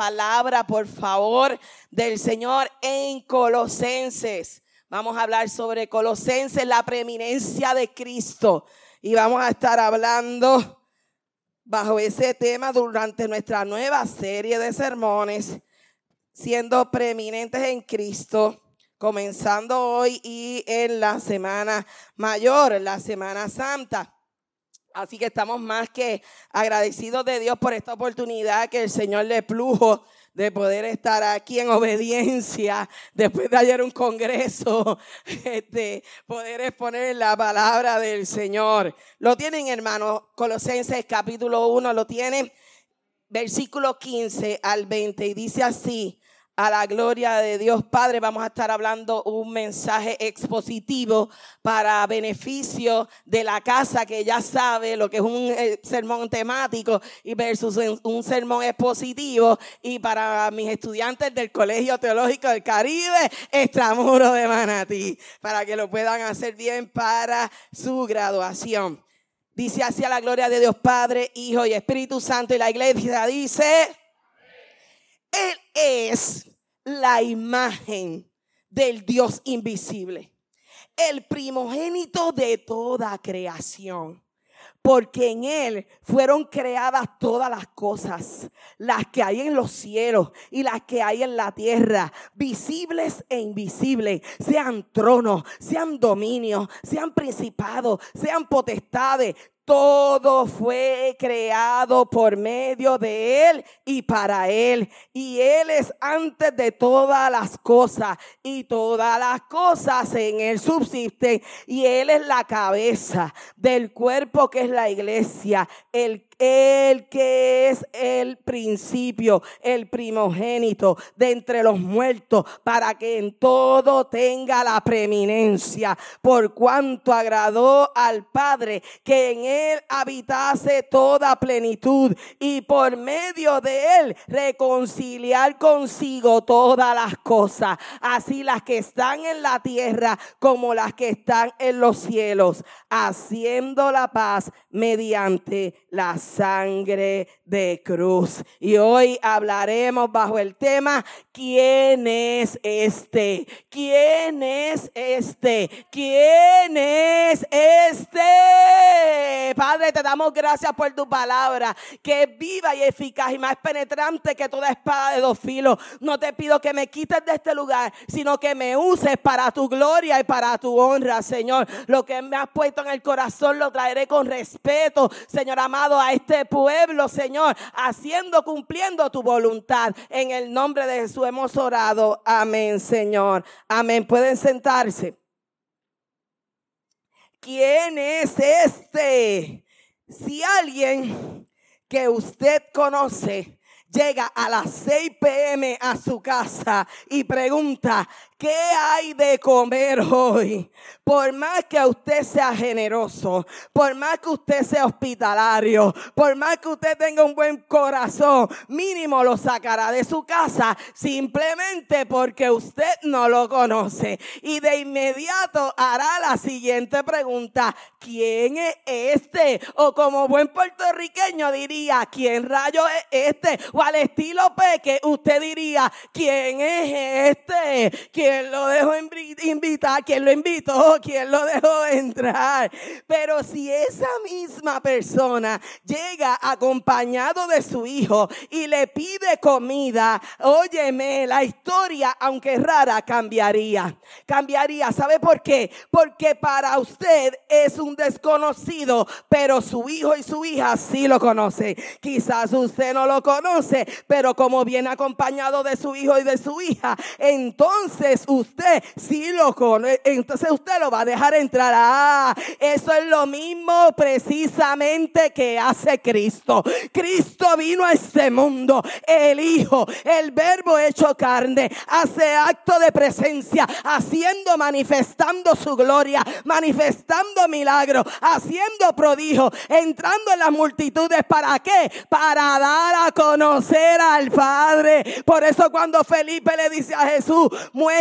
Palabra, por favor, del Señor en Colosenses. Vamos a hablar sobre Colosenses, la preeminencia de Cristo. Y vamos a estar hablando bajo ese tema durante nuestra nueva serie de sermones, siendo preeminentes en Cristo, comenzando hoy y en la semana mayor, la semana santa. Así que estamos más que agradecidos de Dios por esta oportunidad que el Señor le plujo de poder estar aquí en obediencia después de ayer un congreso, este, poder exponer la palabra del Señor. Lo tienen, hermanos, Colosenses capítulo 1, lo tienen, versículo 15 al 20, y dice así, a la gloria de Dios Padre, vamos a estar hablando un mensaje expositivo para beneficio de la casa que ya sabe lo que es un eh, sermón temático y versus un sermón expositivo y para mis estudiantes del Colegio Teológico del Caribe, Extramuro de Manatí, para que lo puedan hacer bien para su graduación. Dice así a la gloria de Dios Padre, Hijo y Espíritu Santo y la iglesia dice, Él es la imagen del Dios invisible, el primogénito de toda creación. Porque en Él fueron creadas todas las cosas, las que hay en los cielos y las que hay en la tierra, visibles e invisibles, sean tronos, sean dominios, sean principados, sean potestades todo fue creado por medio de Él y para Él. Y Él es antes de todas las cosas. Y todas las cosas en Él subsisten. Y Él es la cabeza del cuerpo que es la iglesia. El el que es el principio, el primogénito de entre los muertos, para que en todo tenga la preeminencia, por cuanto agradó al Padre que en él habitase toda plenitud y por medio de él reconciliar consigo todas las cosas, así las que están en la tierra como las que están en los cielos, haciendo la paz mediante las sangre de cruz. Y hoy hablaremos bajo el tema, ¿quién es este? ¿Quién es este? ¿Quién es este? Te damos gracias por tu palabra, que es viva y eficaz y más penetrante que toda espada de dos filos. No te pido que me quites de este lugar, sino que me uses para tu gloria y para tu honra, Señor. Lo que me has puesto en el corazón lo traeré con respeto, Señor amado, a este pueblo, Señor, haciendo, cumpliendo tu voluntad. En el nombre de Jesús hemos orado. Amén, Señor. Amén. Pueden sentarse. ¿Quién es este? Si alguien que usted conoce llega a las 6 pm a su casa y pregunta, ¿qué hay de comer hoy? Por más que usted sea generoso, por más que usted sea hospitalario, por más que usted tenga un buen corazón, mínimo lo sacará de su casa simplemente porque usted no lo conoce. Y de inmediato hará la siguiente pregunta, ¿quién es este? O como buen puertorriqueño diría, ¿quién rayo es este? O al estilo Peque, usted diría, ¿quién es este? ¿Quién lo dejó invitar? ¿Quién lo invitó? ¿Quién lo dejó entrar? Pero si esa misma persona llega acompañado de su hijo y le pide comida, óyeme, la historia, aunque rara, cambiaría. Cambiaría. ¿Sabe por qué? Porque para usted es un desconocido, pero su hijo y su hija sí lo conocen. Quizás usted no lo conoce, pero como viene acompañado de su hijo y de su hija, entonces entonces usted sí lo conoce, entonces usted lo va a dejar entrar. Ah, eso es lo mismo precisamente que hace Cristo. Cristo vino a este mundo, el Hijo, el Verbo hecho carne, hace acto de presencia, haciendo, manifestando su gloria, manifestando milagros, haciendo prodigio, entrando en las multitudes. ¿Para qué? Para dar a conocer al Padre. Por eso cuando Felipe le dice a Jesús,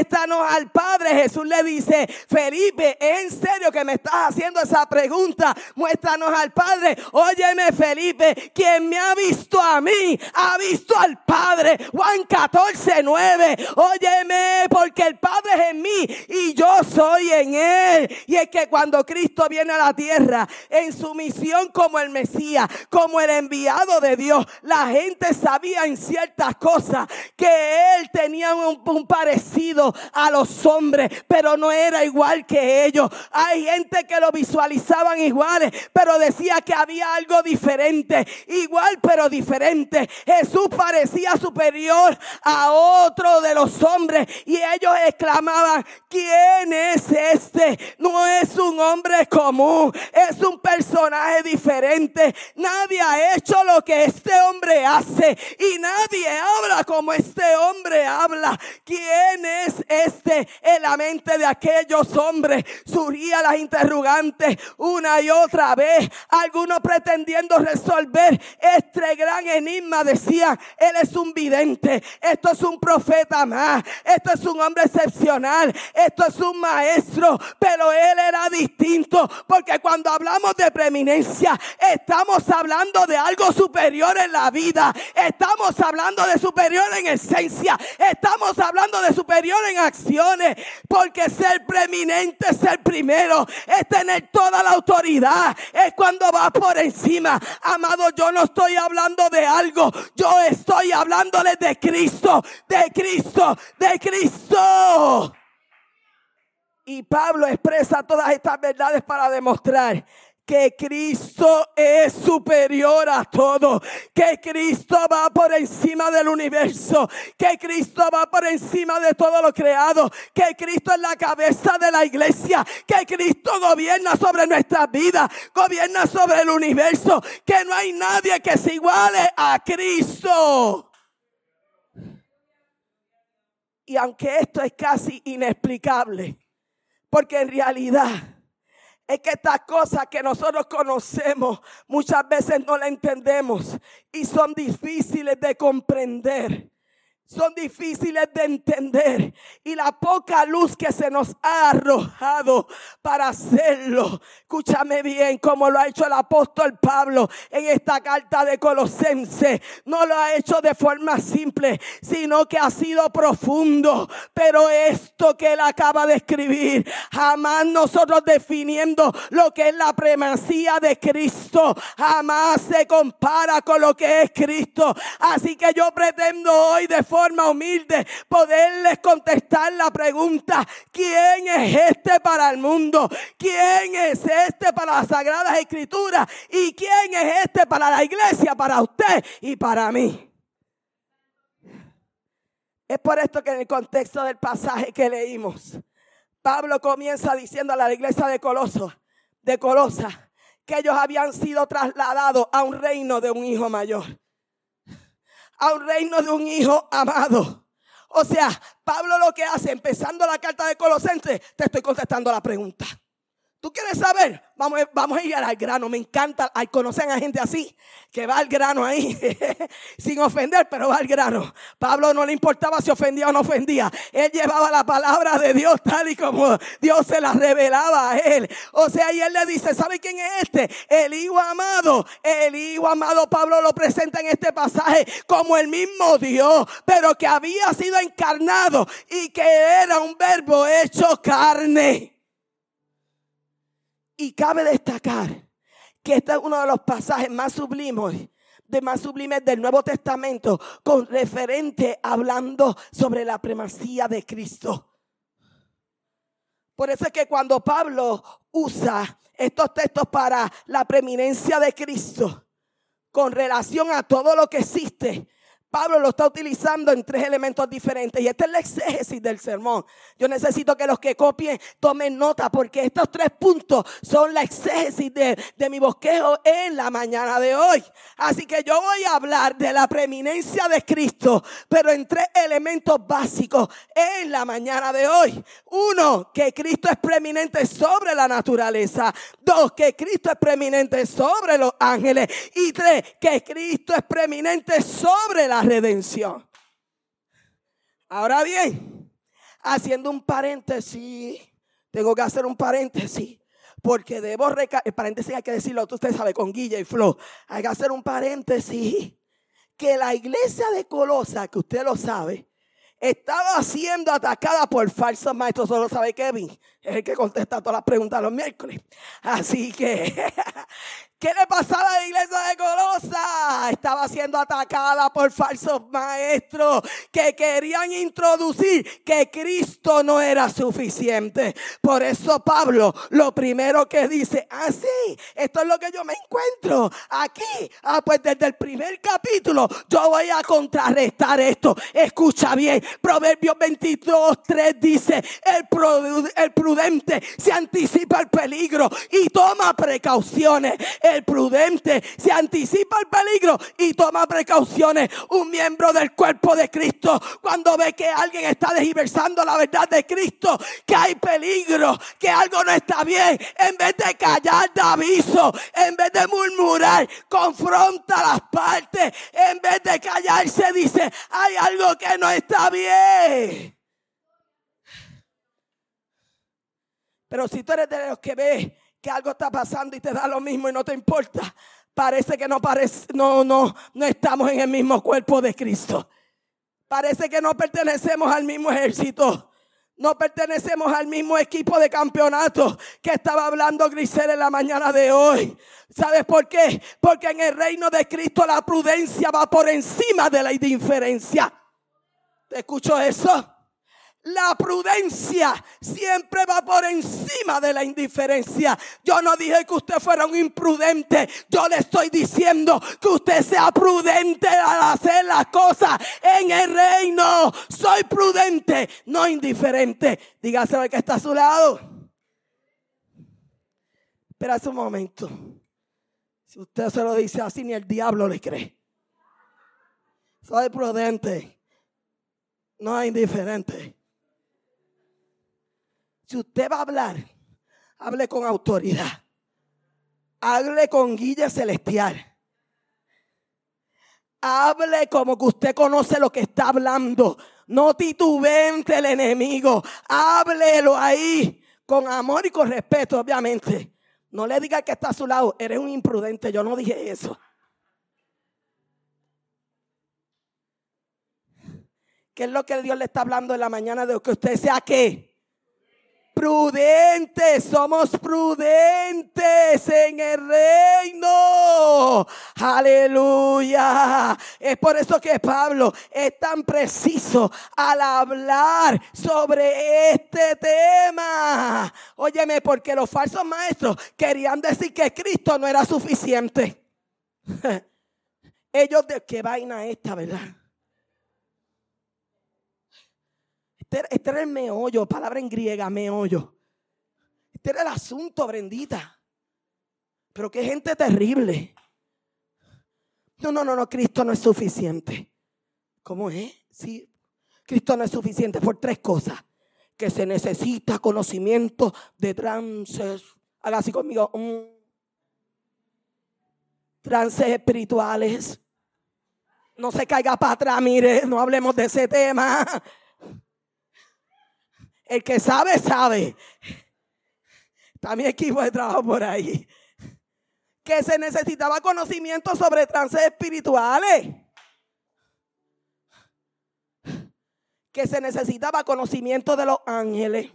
muéstranos al Padre, Jesús le dice, Felipe, ¿en serio que me estás haciendo esa pregunta? Muéstranos al Padre. Óyeme, Felipe, quien me ha visto a mí, ha visto al Padre. Juan 14, 9. Óyeme, porque el Padre es en mí y yo soy en Él. Y es que cuando Cristo viene a la tierra, en su misión como el Mesías, como el enviado de Dios, la gente sabía en ciertas cosas que Él tenía un parecido a los hombres, pero no era igual que ellos. Hay gente que lo visualizaban iguales, pero decía que había algo diferente. Igual, pero diferente. Jesús parecía superior a otro de los hombres y ellos exclamaban, ¿quién es este? No es un hombre común, es un personaje diferente. Nadie ha hecho lo que este hombre hace y nadie habla como este hombre habla. ¿Quién es este? En la mente de aquellos hombres surgía las interrogantes una y otra vez. Algunos pretendiendo resolver este gran enigma decían, él es un vidente, esto es un profeta más, esto es un hombre excepcional, esto es un maestro, pero él era distinto porque cuando hablamos de preeminencia estamos hablando de algo superior en la vida, estamos hablando de superior en esencia, estamos hablando de superior en acciones, porque ser preeminente, ser primero, es tener toda la autoridad, es cuando va por encima. Amado, yo no estoy hablando de algo, yo estoy hablándole de Cristo, de Cristo, de Cristo. Y Pablo expresa todas estas verdades para demostrar que Cristo es superior a todo, que Cristo va por encima del universo, que Cristo va por encima de todo lo creado, que Cristo es la cabeza de la iglesia, que Cristo gobierna sobre nuestras vidas, gobierna sobre el universo, que no hay nadie que se iguale a Cristo. Y aunque esto es casi inexplicable, porque en realidad es que estas cosas que nosotros conocemos muchas veces no las entendemos y son difíciles de comprender son difíciles de entender y la poca luz que se nos ha arrojado para hacerlo. Escúchame bien, como lo ha hecho el apóstol Pablo en esta carta de Colosense. No lo ha hecho de forma simple, sino que ha sido profundo. Pero esto que él acaba de escribir, jamás nosotros definiendo lo que es la primacía de Cristo, jamás se compara con lo que es Cristo. Así que yo pretendo hoy de forma forma humilde poderles contestar la pregunta, ¿quién es este para el mundo? ¿Quién es este para las sagradas escrituras? ¿Y quién es este para la iglesia, para usted y para mí? Es por esto que en el contexto del pasaje que leímos, Pablo comienza diciendo a la iglesia de Coloso, de Colosa, que ellos habían sido trasladados a un reino de un hijo mayor a un reino de un hijo amado. O sea, Pablo lo que hace, empezando la carta de Colosenses, te estoy contestando la pregunta. ¿Tú quieres saber? Vamos, vamos a ir al grano. Me encanta. Conocen a gente así, que va al grano ahí, sin ofender, pero va al grano. Pablo no le importaba si ofendía o no ofendía. Él llevaba la palabra de Dios tal y como Dios se la revelaba a él. O sea, y él le dice, ¿sabe quién es este? El hijo amado. El hijo amado, Pablo lo presenta en este pasaje como el mismo Dios, pero que había sido encarnado y que era un verbo hecho carne. Y cabe destacar que este es uno de los pasajes más sublimes de más sublimes del Nuevo Testamento con referente hablando sobre la primacía de Cristo. Por eso es que cuando Pablo usa estos textos para la preeminencia de Cristo con relación a todo lo que existe, Pablo lo está utilizando en tres elementos diferentes y este es el exégesis del sermón. Yo necesito que los que copien tomen nota porque estos tres puntos son la exégesis de, de, mi bosquejo en la mañana de hoy. Así que yo voy a hablar de la preeminencia de Cristo, pero en tres elementos básicos en la mañana de hoy. Uno, que Cristo es preeminente sobre la naturaleza. Dos, que Cristo es preeminente sobre los ángeles. Y tres, que Cristo es preeminente sobre la redención. Ahora bien, haciendo un paréntesis, tengo que hacer un paréntesis. Porque debo el paréntesis hay que decirlo, usted sabe, con Guilla y Flo. Hay que hacer un paréntesis. Que la iglesia de Colosa, que usted lo sabe, estaba siendo atacada por falsos maestros. Solo sabe Kevin, es el que contesta todas las preguntas los miércoles. Así que ¿Qué le pasaba a la iglesia de Colosa? Estaba siendo atacada por falsos maestros que querían introducir que Cristo no era suficiente. Por eso Pablo lo primero que dice, ah, esto es lo que yo me encuentro aquí. Ah, pues desde el primer capítulo yo voy a contrarrestar esto. Escucha bien, Proverbios 22, 3 dice, el, el prudente se anticipa al peligro y toma precauciones el prudente se anticipa al peligro y toma precauciones. Un miembro del cuerpo de Cristo, cuando ve que alguien está desversando la verdad de Cristo, que hay peligro, que algo no está bien, en vez de callar, da aviso, en vez de murmurar, confronta las partes, en vez de callarse, dice, hay algo que no está bien. Pero si tú eres de los que ve que algo está pasando y te da lo mismo y no te importa, parece que no parece, no, no, no estamos en el mismo cuerpo de Cristo. Parece que no pertenecemos al mismo ejército. No pertenecemos al mismo equipo de campeonato que estaba hablando Grisel en la mañana de hoy. ¿Sabes por qué? Porque en el reino de Cristo la prudencia va por encima de la indiferencia. ¿Te escucho eso? La prudencia siempre va por encima de la indiferencia. Yo no dije que usted fuera un imprudente. Yo le estoy diciendo que usted sea prudente al hacer las cosas en el reino. Soy prudente, no indiferente. Dígase que está a su lado. Espera un momento. Si usted se lo dice así, ni el diablo le cree. Soy prudente, no indiferente. Si usted va a hablar, hable con autoridad. Hable con guía celestial. Hable como que usted conoce lo que está hablando. No titubente el enemigo. Háblelo ahí con amor y con respeto, obviamente. No le diga que está a su lado. Eres un imprudente. Yo no dije eso. ¿Qué es lo que Dios le está hablando en la mañana de que usted sea qué? Prudentes, somos prudentes en el reino. Aleluya. Es por eso que Pablo es tan preciso al hablar sobre este tema. Óyeme, porque los falsos maestros querían decir que Cristo no era suficiente. Ellos de qué vaina esta, ¿verdad? Este, este, era el meollo, palabra en griega, meollo. Este era el asunto, Brendita. Pero qué gente terrible. No, no, no, no, Cristo no es suficiente. ¿Cómo es? Sí, Cristo no es suficiente por tres cosas. Que se necesita conocimiento de trances. Haga así conmigo. Mm. trances espirituales. No se caiga para atrás, mire, no hablemos de ese tema. El que sabe, sabe. Mi equipo de trabajo por ahí. Que se necesitaba conocimiento sobre trances espirituales. Que se necesitaba conocimiento de los ángeles.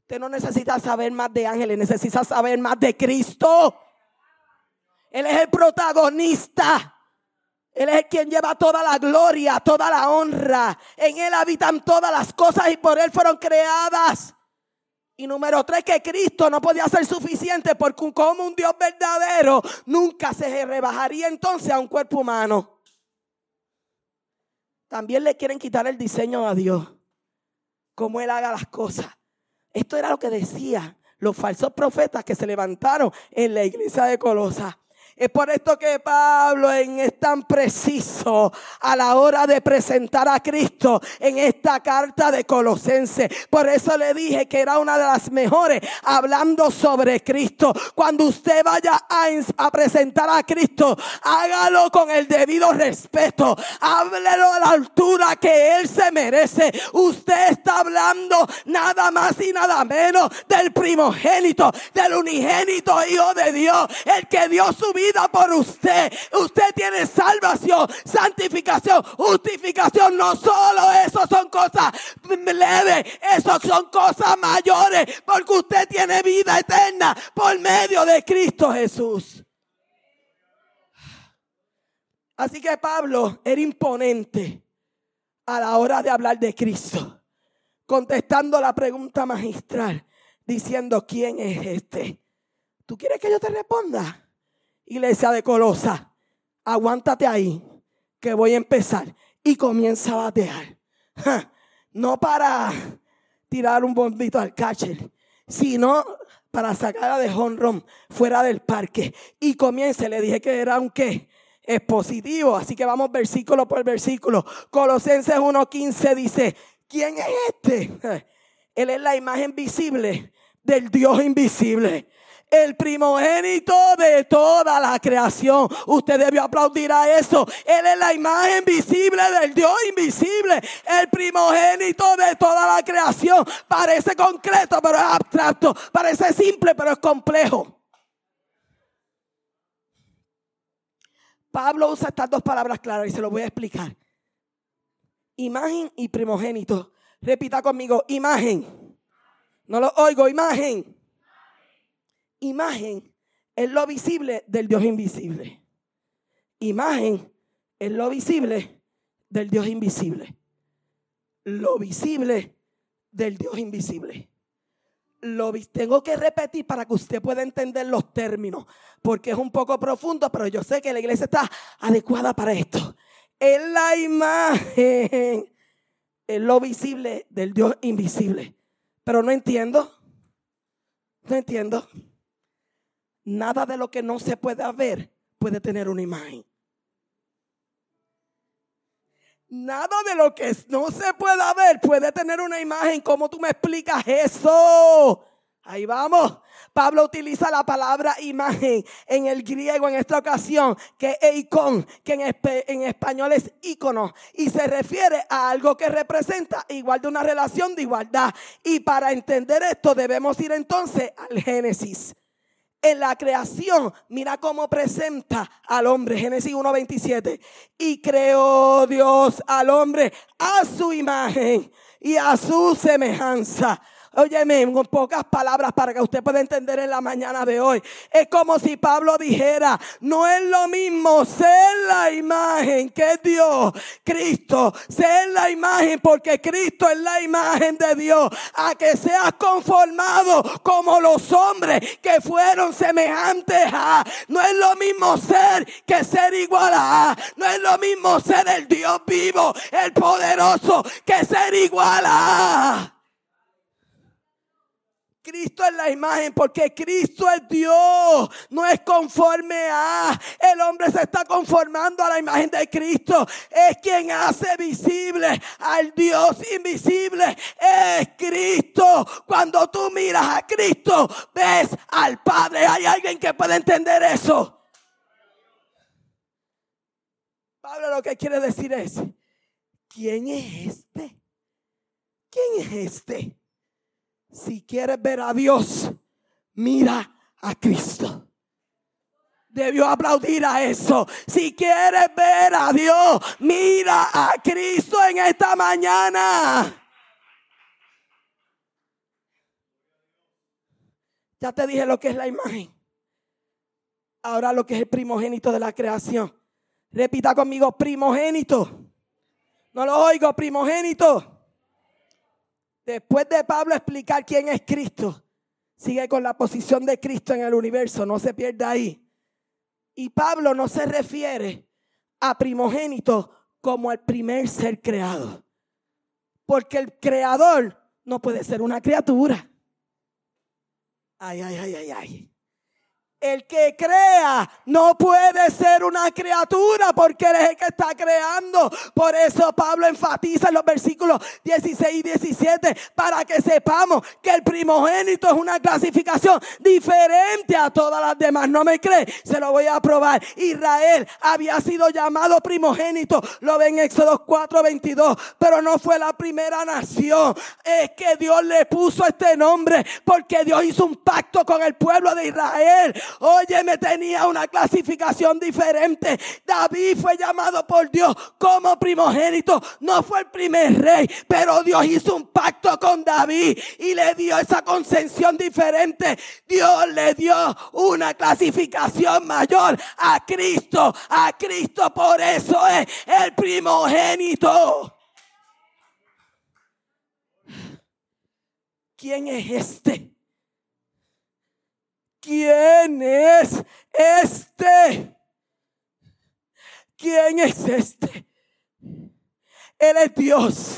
Usted no necesita saber más de ángeles, necesita saber más de Cristo. Él es el protagonista. Él es quien lleva toda la gloria, toda la honra. En Él habitan todas las cosas y por Él fueron creadas. Y número tres, que Cristo no podía ser suficiente porque como un Dios verdadero nunca se rebajaría entonces a un cuerpo humano. También le quieren quitar el diseño a Dios, como Él haga las cosas. Esto era lo que decían los falsos profetas que se levantaron en la iglesia de Colosa. Es por esto que Pablo es tan preciso a la hora de presentar a Cristo en esta carta de Colosense. Por eso le dije que era una de las mejores hablando sobre Cristo. Cuando usted vaya a, presentar a Cristo, hágalo con el debido respeto. Háblelo a la altura que Él se merece. Usted está hablando nada más y nada menos del primogénito, del unigénito Hijo de Dios, el que dio su vida por usted. Usted tiene salvación, santificación, justificación. No solo eso son cosas leves, eso son cosas mayores. Porque usted tiene vida eterna por medio de Cristo Jesús. Así que Pablo era imponente a la hora de hablar de Cristo, contestando la pregunta magistral, diciendo, ¿quién es este? ¿Tú quieres que yo te responda? Iglesia de Colosa, aguántate ahí, que voy a empezar. Y comienza a batear. No para tirar un bombito al catcher, sino para sacarla de home fuera del parque. Y comience, le dije que era un qué. Es positivo, así que vamos versículo por versículo. Colosenses 1.15 dice, ¿quién es este? Él es la imagen visible del Dios invisible el primogénito de toda la creación. Usted debió aplaudir a eso. Él es la imagen visible del Dios invisible. El primogénito de toda la creación. Parece concreto, pero es abstracto. Parece simple, pero es complejo. Pablo usa estas dos palabras claras y se lo voy a explicar. Imagen y primogénito. Repita conmigo, imagen. No lo oigo, imagen Imagen es lo visible del Dios invisible. Imagen es lo visible del Dios invisible. Lo visible del Dios invisible. Lo tengo que repetir para que usted pueda entender los términos, porque es un poco profundo, pero yo sé que la iglesia está adecuada para esto. Es la imagen, es lo visible del Dios invisible. Pero no entiendo, no entiendo. Nada de lo que no se puede ver puede tener una imagen. Nada de lo que no se pueda ver puede tener una imagen. ¿Cómo tú me explicas eso? Ahí vamos. Pablo utiliza la palabra imagen en el griego en esta ocasión, que es eikon, que en, en, español es ícono, y se refiere a algo que representa igual de una relación de igualdad. Y para entender esto debemos ir entonces al Génesis en la creación, mira cómo presenta al hombre. Génesis 1.27. Y creó Dios al hombre a su imagen y a su semejanza. Óyeme, con pocas palabras para que usted pueda entender en la mañana de hoy. Es como si Pablo dijera, no es lo mismo ser la imagen que Dios, Cristo, ser la imagen porque Cristo es la imagen de Dios, a que seas conformado como los hombres que fueron semejantes a. No es lo mismo ser que ser igual a. No es lo mismo ser el Dios vivo, el poderoso, que ser igual a. Cristo es la imagen porque Cristo es Dios, no es conforme a. El hombre se está conformando a la imagen de Cristo. Es quien hace visible al Dios invisible. Es Cristo. Cuando tú miras a Cristo, ves al Padre. ¿Hay alguien que pueda entender eso? Pablo lo que quiere decir es, ¿quién es este? ¿Quién es este? Si quieres ver a Dios, mira a Cristo. Debió aplaudir a eso. Si quieres ver a Dios, mira a Cristo en esta mañana. Ya te dije lo que es la imagen. Ahora lo que es el primogénito de la creación. Repita conmigo, primogénito. No lo oigo, primogénito Después de Pablo explicar quién es Cristo, sigue con la posición de Cristo en el universo, no se pierda ahí. Y Pablo no se refiere a primogénito como el primer ser creado. Porque el creador no puede ser una criatura. Ay, ay, ay, ay, ay. El que crea no puede ser una criatura porque es el que está creando. Por eso Pablo enfatiza en los versículos 16 y 17 para que sepamos que el primogénito es una clasificación diferente a todas las demás. ¿No me cree? Se lo voy a probar. Israel había sido llamado primogénito. Lo ven en Éxodo 4, 22. Pero no fue la primera nación. Es que Dios le puso este nombre porque Dios hizo un pacto con el pueblo de Israel Oye, me tenía una clasificación diferente. David fue llamado por Dios como primogénito. No fue el primer rey, pero Dios hizo un pacto con David y le dio esa concesión diferente. Dios le dio una clasificación mayor a Cristo. A Cristo por eso es el primogénito. ¿Quién es este? ¿Quién es este? ¿Quién es este? Él es Dios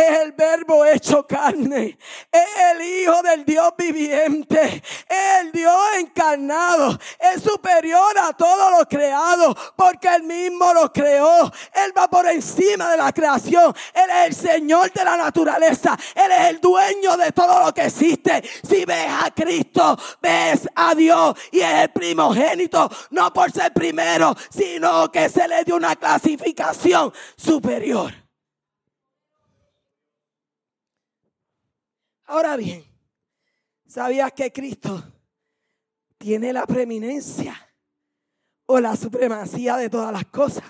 es el verbo hecho carne, es el Hijo del Dios viviente, es el Dios encarnado, es superior a todo lo creado, porque Él mismo lo creó, Él va por encima de la creación, Él es el Señor de la naturaleza, Él es el dueño de todo lo que existe. Si ves a Cristo, ves a Dios y es el primogénito, no por ser primero, sino que se le dio una clasificación superior. Ahora bien, ¿sabías que Cristo tiene la preeminencia o la supremacía de todas las cosas?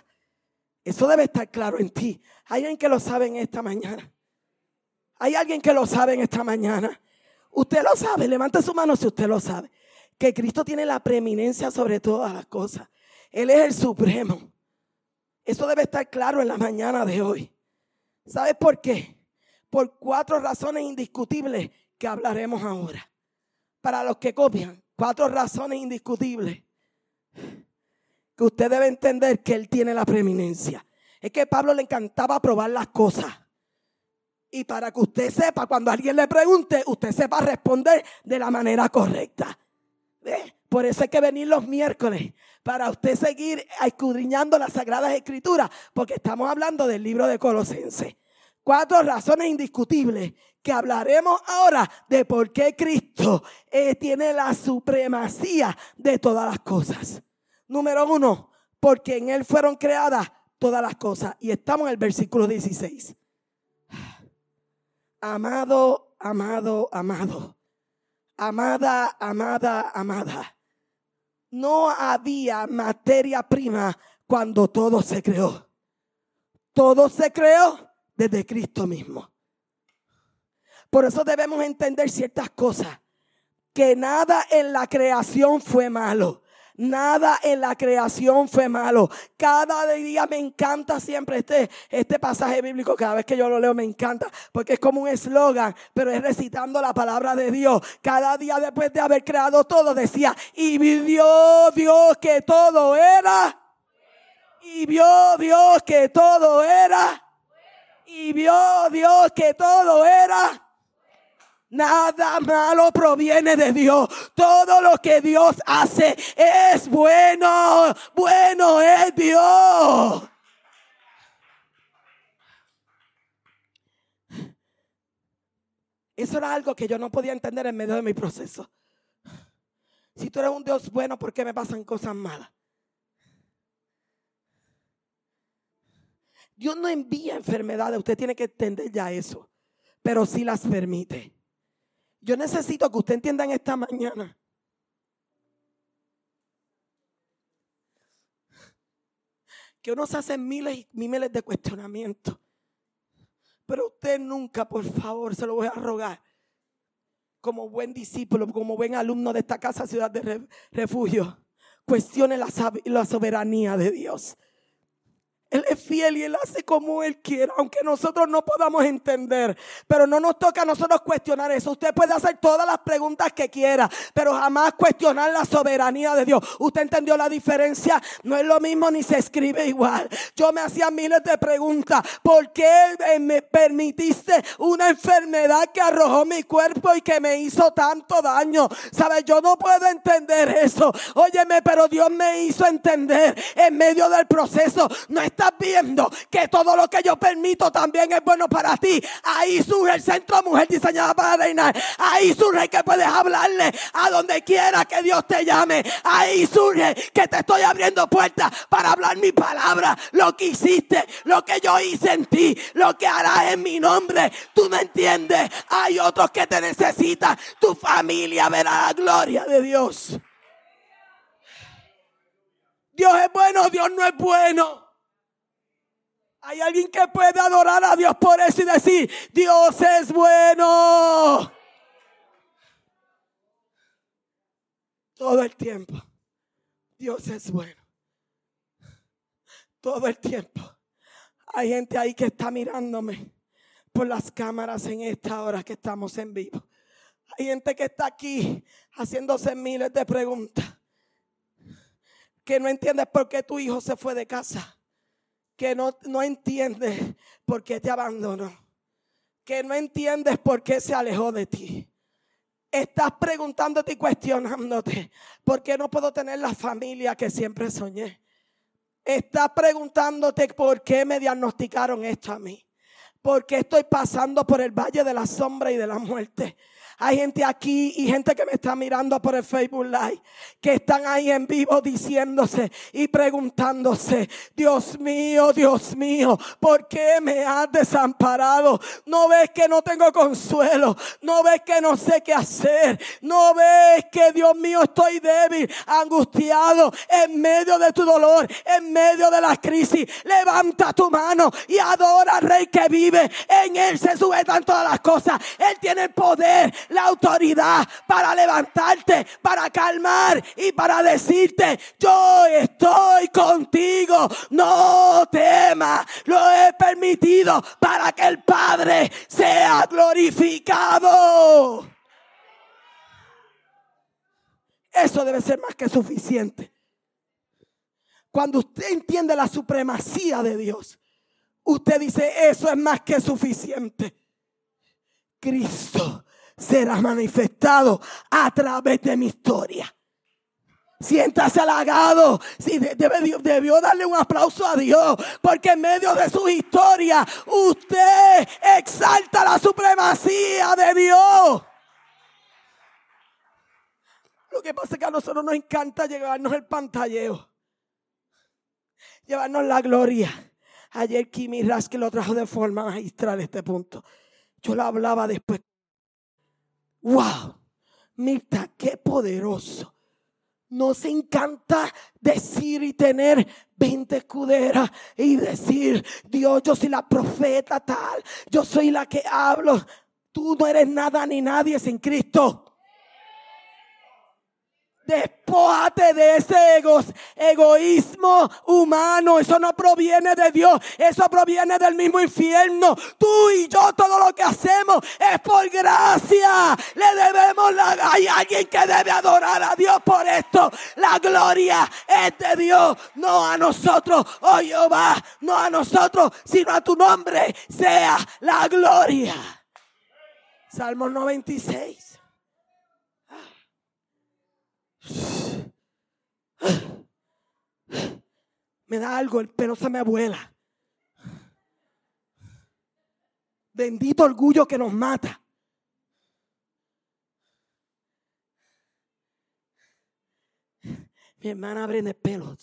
Eso debe estar claro en ti. Hay alguien que lo sabe en esta mañana. Hay alguien que lo sabe en esta mañana. Usted lo sabe, levante su mano si usted lo sabe. Que Cristo tiene la preeminencia sobre todas las cosas. Él es el supremo. Eso debe estar claro en la mañana de hoy. ¿Sabes por qué? Por cuatro razones indiscutibles que hablaremos ahora. Para los que copian, cuatro razones indiscutibles que usted debe entender que Él tiene la preeminencia. Es que a Pablo le encantaba probar las cosas. Y para que usted sepa, cuando alguien le pregunte, usted sepa responder de la manera correcta. Por eso hay que venir los miércoles, para usted seguir escudriñando las Sagradas Escrituras, porque estamos hablando del libro de Colosenses. Cuatro razones indiscutibles que hablaremos ahora de por qué Cristo eh, tiene la supremacía de todas las cosas. Número uno, porque en Él fueron creadas todas las cosas. Y estamos en el versículo 16. Amado, amado, amado. Amada, amada, amada. No había materia prima cuando todo se creó. Todo se creó desde Cristo mismo. Por eso debemos entender ciertas cosas. Que nada en la creación fue malo. Nada en la creación fue malo. Cada día me encanta siempre este, este pasaje bíblico. Cada vez que yo lo leo me encanta. Porque es como un eslogan. Pero es recitando la palabra de Dios. Cada día después de haber creado todo decía. Y vio Dios que todo era. Y vio Dios que todo era y vio Dios que todo era. Nada malo proviene de Dios. Todo lo que Dios hace es bueno. Bueno es Dios. Eso era algo que yo no podía entender en medio de mi proceso. Si tú eres un Dios bueno, ¿por qué me pasan cosas malas? Dios no envía enfermedades, usted tiene que entender ya eso, pero sí las permite. Yo necesito que usted entienda en esta mañana. Que uno se hace miles y miles de cuestionamientos. Pero usted nunca, por favor, se lo voy a rogar. Como buen discípulo, como buen alumno de esta casa, ciudad de refugio, cuestione la soberanía de Dios. Él es fiel y Él hace como Él quiera, aunque nosotros no podamos entender. Pero no nos toca a nosotros cuestionar eso. Usted puede hacer todas las preguntas que quiera, pero jamás cuestionar la soberanía de Dios. ¿Usted entendió la diferencia? No es lo mismo ni se escribe igual. Yo me hacía miles de preguntas. ¿Por qué me permitiste una enfermedad que arrojó mi cuerpo y que me hizo tanto daño? ¿Sabes? Yo no puedo entender eso. Óyeme, pero Dios me hizo entender en medio del proceso. No está estás viendo que todo lo que yo permito también es bueno para ti. Ahí surge el centro mujer diseñada para reinar. Ahí surge que puedes hablarle a donde quiera que Dios te llame. Ahí surge que te estoy abriendo puertas para hablar mi palabra. Lo que hiciste, lo que yo hice en ti, lo que harás en mi nombre. Tú me entiendes. Hay otros que te necesitan. Tu familia verá la gloria de Dios. Dios es bueno, Dios no es bueno. Hay alguien que puede adorar a Dios por eso y decir, Dios es bueno. Todo el tiempo. Dios es bueno. Todo el tiempo. Hay gente ahí que está mirándome por las cámaras en esta hora que estamos en vivo. Hay gente que está aquí haciéndose miles de preguntas. Que no entiendes por qué tu hijo se fue de casa que no, no entiendes por qué te abandonó, que no entiendes por qué se alejó de ti. Estás preguntándote y cuestionándote, ¿por qué no puedo tener la familia que siempre soñé? Estás preguntándote por qué me diagnosticaron esto a mí. ¿Por qué estoy pasando por el valle de la sombra y de la muerte? Hay gente aquí y gente que me está mirando por el Facebook Live que están ahí en vivo diciéndose y preguntándose, Dios mío, Dios mío, ¿por qué me has desamparado? No ves que no tengo consuelo, no ves que no sé qué hacer, no ves que Dios mío estoy débil, angustiado en medio de tu dolor, en medio de la crisis. Levanta tu mano y adora al Rey que vive. En Él se sujetan todas las cosas. Él tiene el poder la autoridad para levantarte, para calmar y para decirte, yo estoy contigo, no temas, lo he permitido para que el Padre sea glorificado. Eso debe ser más que suficiente. Cuando usted entiende la supremacía de Dios, usted dice, eso es más que suficiente. Cristo será manifestado a través de mi historia. Siéntase halagado. Si debió darle un aplauso a Dios. Porque en medio de su historia usted exalta la supremacía de Dios. Lo que pasa es que a nosotros nos encanta llevarnos el pantalleo. Llevarnos la gloria. Ayer Kimi Rasky lo trajo de forma magistral este punto. Yo lo hablaba después wow, Mirta, qué poderoso. Nos encanta decir y tener 20 escuderas y decir, Dios, yo soy la profeta tal, yo soy la que hablo. Tú no eres nada ni nadie sin Cristo. Despójate de ese egoísmo humano. Eso no proviene de Dios. Eso proviene del mismo infierno. Tú y yo todo lo que hacemos es por gracia. Le debemos la... Hay alguien que debe adorar a Dios por esto. La gloria es de Dios. No a nosotros, oh Jehová. No a nosotros, sino a tu nombre sea la gloria. Salmo 96. Me da algo, el pelo se me vuela. Bendito orgullo que nos mata. Mi hermana abre el pelo.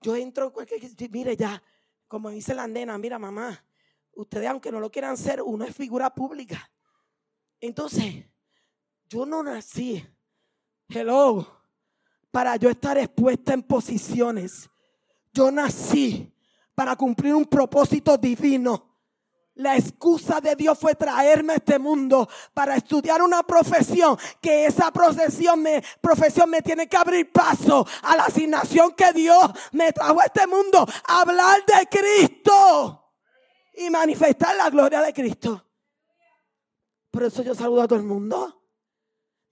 Yo entro, mire ya, como dice la nena, mira mamá, ustedes aunque no lo quieran ser, uno es figura pública. Entonces, yo no nací, hello, para yo estar expuesta en posiciones. Yo nací para cumplir un propósito divino. La excusa de Dios fue traerme a este mundo para estudiar una profesión, que esa profesión me, profesión me tiene que abrir paso a la asignación que Dios me trajo a este mundo, hablar de Cristo y manifestar la gloria de Cristo. Por eso yo saludo a todo el mundo.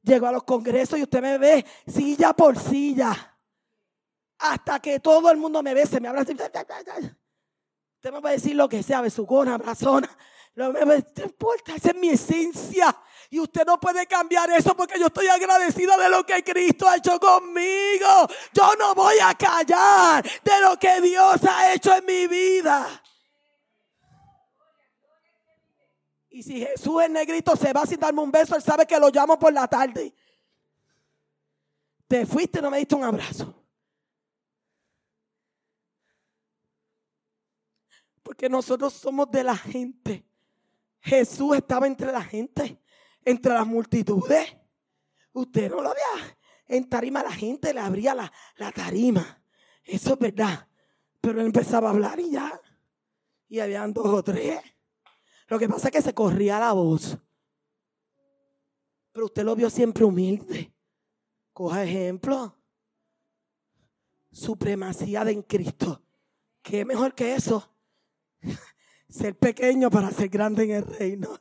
Llego a los congresos y usted me ve silla por silla. Hasta que todo el mundo me ve, se me así. Usted me puede decir lo que sea, besucona, abrazona. No me importa, esa es mi esencia. Y usted no puede cambiar eso porque yo estoy agradecida de lo que Cristo ha hecho conmigo. Yo no voy a callar de lo que Dios ha hecho en mi vida. Y si Jesús es negrito se va sin darme un beso, él sabe que lo llamo por la tarde. Te fuiste no me diste un abrazo. Porque nosotros somos de la gente. Jesús estaba entre la gente, entre las multitudes. Usted no lo veía. En tarima la gente le abría la, la tarima. Eso es verdad. Pero él empezaba a hablar y ya. Y habían dos o tres. Lo que pasa es que se corría la voz. Pero usted lo vio siempre humilde. Coja ejemplo. Supremacía de en Cristo. ¿Qué mejor que eso? Ser pequeño para ser grande en el reino.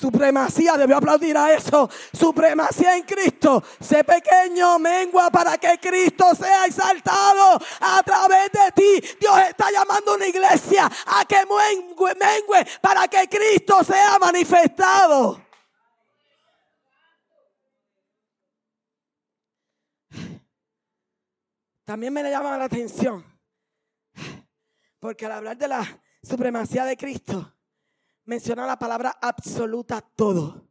Supremacía, debió aplaudir a eso. Supremacía en Cristo. Sé pequeño, mengua para que Cristo sea exaltado a través de ti. Dios está llamando a una iglesia a que mengue, mengue para que Cristo sea manifestado. También me le llama la atención. Porque al hablar de la supremacía de Cristo, menciona la palabra absoluta todo.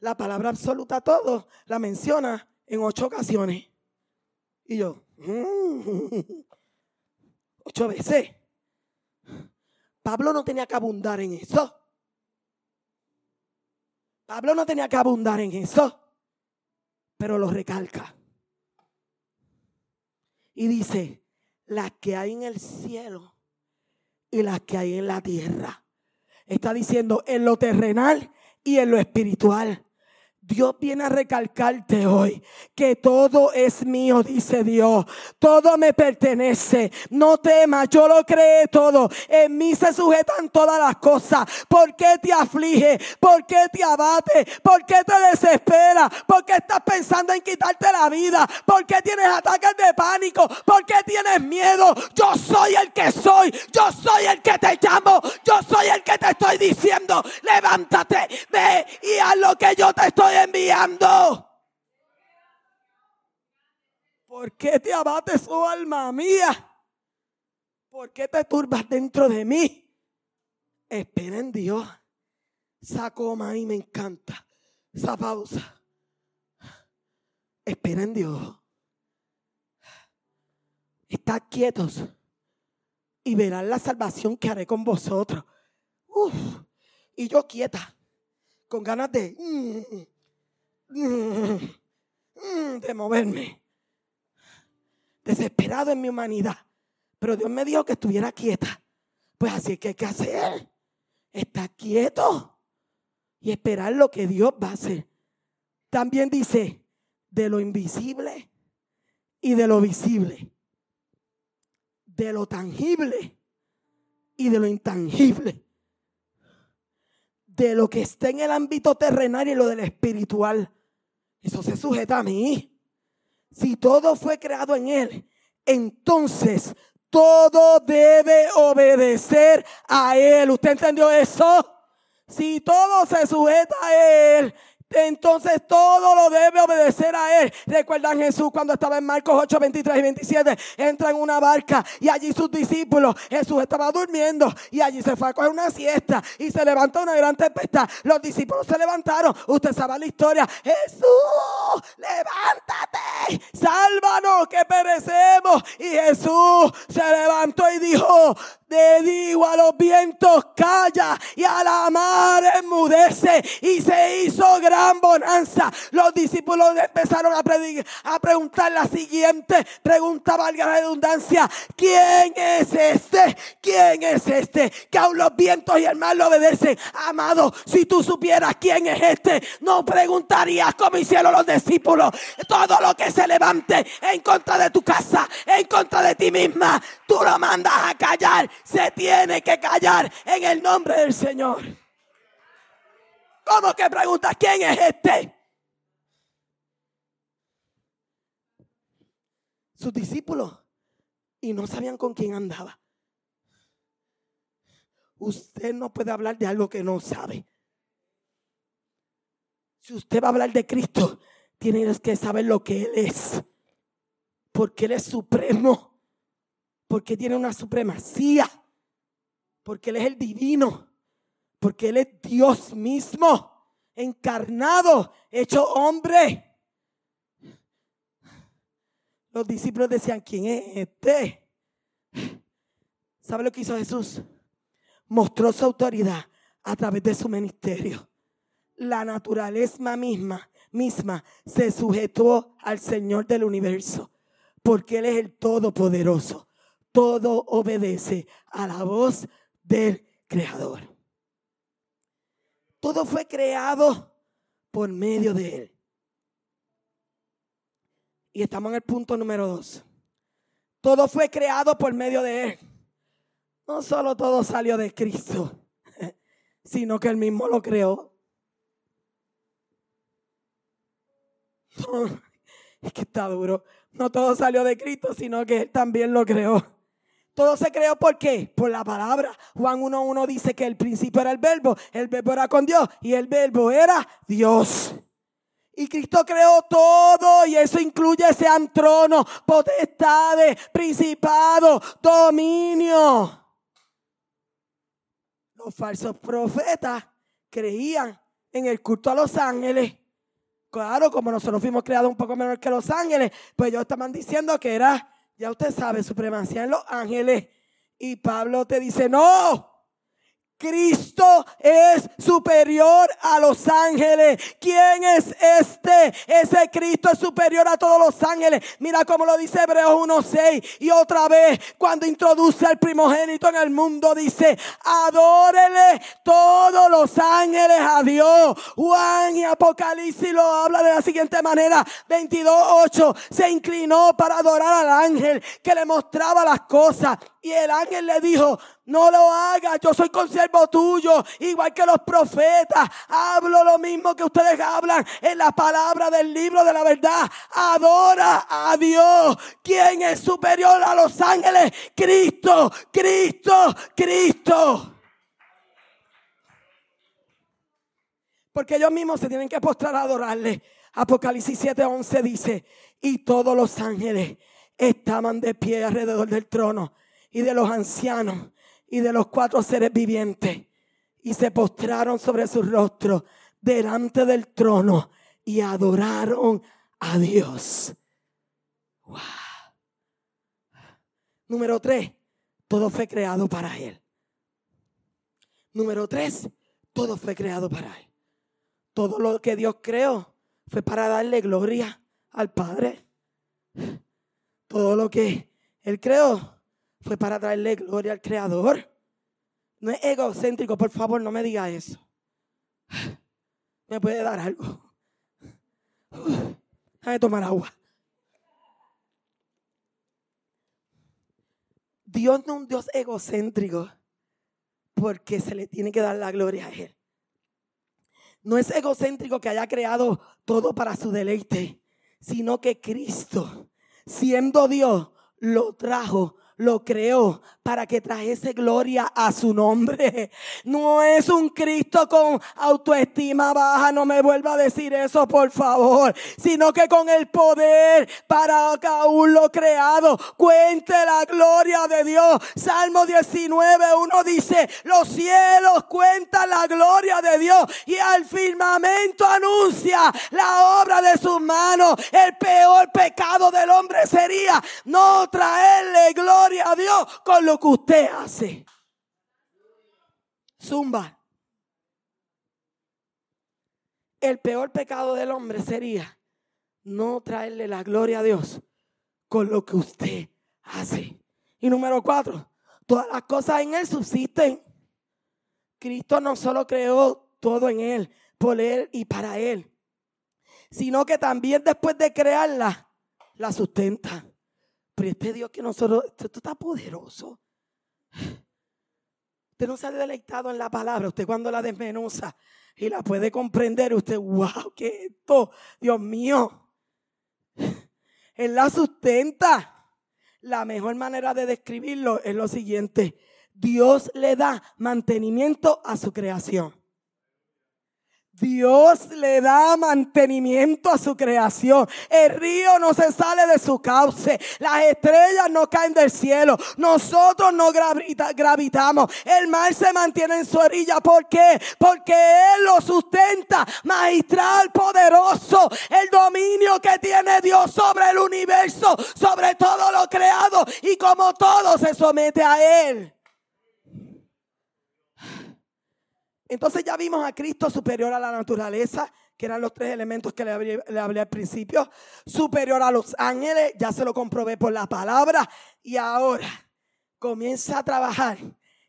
La palabra absoluta todo la menciona en ocho ocasiones. Y yo, mm, ocho veces. Pablo no tenía que abundar en eso. Pablo no tenía que abundar en eso, pero lo recalca. Y dice, las que hay en el cielo y las que hay en la tierra. Está diciendo en lo terrenal y en lo espiritual. Dios viene a recalcarte hoy que todo es mío, dice Dios. Todo me pertenece. No temas, yo lo creé todo. En mí se sujetan todas las cosas. ¿Por qué te aflige? ¿Por qué te abate? ¿Por qué te desespera? ¿Por qué estás pensando en quitarte la vida? ¿Por qué tienes ataques de pánico? ¿Por qué tienes miedo? Yo soy el que soy. Yo soy el que te llamo. Yo soy el que te estoy diciendo. Levántate, ve y haz lo que yo te estoy enviando. ¿Por qué te abates, oh alma mía? ¿Por qué te turbas dentro de mí? Espera en Dios. Esa coma y me encanta. Esa pausa. Espera en Dios. Estad quietos y verán la salvación que haré con vosotros. y yo quieta, con ganas de... Mm, de moverme. Desesperado en mi humanidad. Pero Dios me dijo que estuviera quieta. Pues así es que hay que hacer. Estar quieto y esperar lo que Dios va a hacer. También dice de lo invisible y de lo visible. De lo tangible y de lo intangible. De lo que está en el ámbito terrenal y lo del espiritual. Eso se sujeta a mí. Si todo fue creado en Él, entonces todo debe obedecer a Él. ¿Usted entendió eso? Si todo se sujeta a Él, entonces todo lo debe obedecer a Él. Recuerdan Jesús cuando estaba en Marcos 8, 23 y 27. Entra en una barca y allí sus discípulos, Jesús estaba durmiendo y allí se fue a coger una siesta y se levantó una gran tempestad. Los discípulos se levantaron. Usted sabe la historia. Jesús, levántate, sálvanos que perecemos. Y Jesús se levantó y dijo, Le digo a los vientos, calla, y a la mar enmudece. Y se hizo gran bonanza. Los discípulos empezaron a, preguntar la siguiente pregunta, valga la redundancia. ¿Quién es este? ¿Quién es este? Que aún los vientos y el mar le obedecen. Amado, si tú supieras quién es este, no preguntarías como hicieron los discípulos. Todo lo que se levante en contra de tu casa, en contra de ti misma, tú lo mandas a callar se tiene que callar en el nombre del Señor. ¿Cómo que pregunta quién es este? Sus discípulos y no sabían con quién andaba. Usted no puede hablar de algo que no sabe. Si usted va a hablar de Cristo, tiene que saber lo que Él es. Porque Él es supremo. Porque tiene una supremacía porque Él es el divino, porque Él es Dios mismo, encarnado, hecho hombre. Los discípulos decían, ¿quién es este? ¿Sabe lo que hizo Jesús? Mostró su autoridad a través de su ministerio. La naturaleza misma, misma se sujetó al Señor del universo, porque Él es el Todopoderoso. Todo obedece a la voz del Creador. Todo fue creado por medio de Él. Y estamos en el punto número dos. Todo fue creado por medio de Él. No solo todo salió de Cristo, sino que Él mismo lo creó. es que está duro. No todo salió de Cristo, sino que Él también lo creó. Todo se creó por qué? Por la palabra. Juan 1.1 dice que el principio era el verbo, el verbo era con Dios y el verbo era Dios. Y Cristo creó todo y eso incluye sean tronos, potestades, principados, dominio. Los falsos profetas creían en el culto a los ángeles. Claro, como nosotros fuimos creados un poco menor que los ángeles, pues ellos estaban diciendo que era ya usted sabe, supremacía en los ángeles. Y Pablo te dice, no, Cristo es superior a los ángeles. ¿Quién es este? Ese Cristo es superior a todos los ángeles. Mira cómo lo dice Hebreos 1.6. Y otra vez, cuando introduce al primogénito en el mundo, dice, adórele todos los ángeles a Dios. Juan y Apocalipsis lo habla de la siguiente manera. 22.8. Se inclinó para adorar al ángel que le mostraba las cosas. Y el ángel le dijo, no lo hagas, yo soy consiervo tuyo, igual que los profetas. Hablo lo mismo que ustedes hablan en la palabra del libro de la verdad. Adora a Dios. ¿Quién es superior a los ángeles? Cristo, Cristo, Cristo. Porque ellos mismos se tienen que postrar a adorarle. Apocalipsis 7:11 dice, y todos los ángeles estaban de pie alrededor del trono y de los ancianos y de los cuatro seres vivientes y se postraron sobre su rostro delante del trono y adoraron a Dios. Número tres, todo fue creado para Él. Número tres, todo fue creado para Él. Todo lo que Dios creó fue para darle gloria al Padre. Todo lo que Él creó fue para traerle gloria al Creador. No es egocéntrico, por favor, no me diga eso. ¿Me puede dar algo? Déjame tomar agua. Dios no es un Dios egocéntrico porque se le tiene que dar la gloria a Él. No es egocéntrico que haya creado todo para su deleite, sino que Cristo, siendo Dios, lo trajo lo creó para que trajese gloria a su nombre. No es un Cristo con autoestima baja, no me vuelva a decir eso por favor, sino que con el poder para aún lo creado cuente la gloria de Dios. Salmo 19, uno dice, los cielos cuentan la gloria de Dios y al firmamento anuncia la obra de sus manos. El peor pecado del hombre sería no traerle gloria a Dios con lo que usted hace. Zumba. El peor pecado del hombre sería no traerle la gloria a Dios con lo que usted hace. Y número cuatro, todas las cosas en Él subsisten. Cristo no solo creó todo en Él, por Él y para Él, sino que también después de crearla, la sustenta. Este Dios que nosotros, esto está poderoso. Usted no se ha deleitado en la palabra. Usted cuando la desmenuza y la puede comprender, usted, wow, ¿qué es esto? Dios mío. Él la sustenta. La mejor manera de describirlo es lo siguiente. Dios le da mantenimiento a su creación. Dios le da mantenimiento a su creación. El río no se sale de su cauce. Las estrellas no caen del cielo. Nosotros no gravitamos. El mar se mantiene en su orilla. ¿Por qué? Porque Él lo sustenta. Magistral, poderoso. El dominio que tiene Dios sobre el universo, sobre todo lo creado. Y como todo se somete a Él. Entonces ya vimos a Cristo superior a la naturaleza, que eran los tres elementos que le hablé, al principio. Superior a los ángeles, ya se lo comprobé por la palabra. Y ahora comienza a trabajar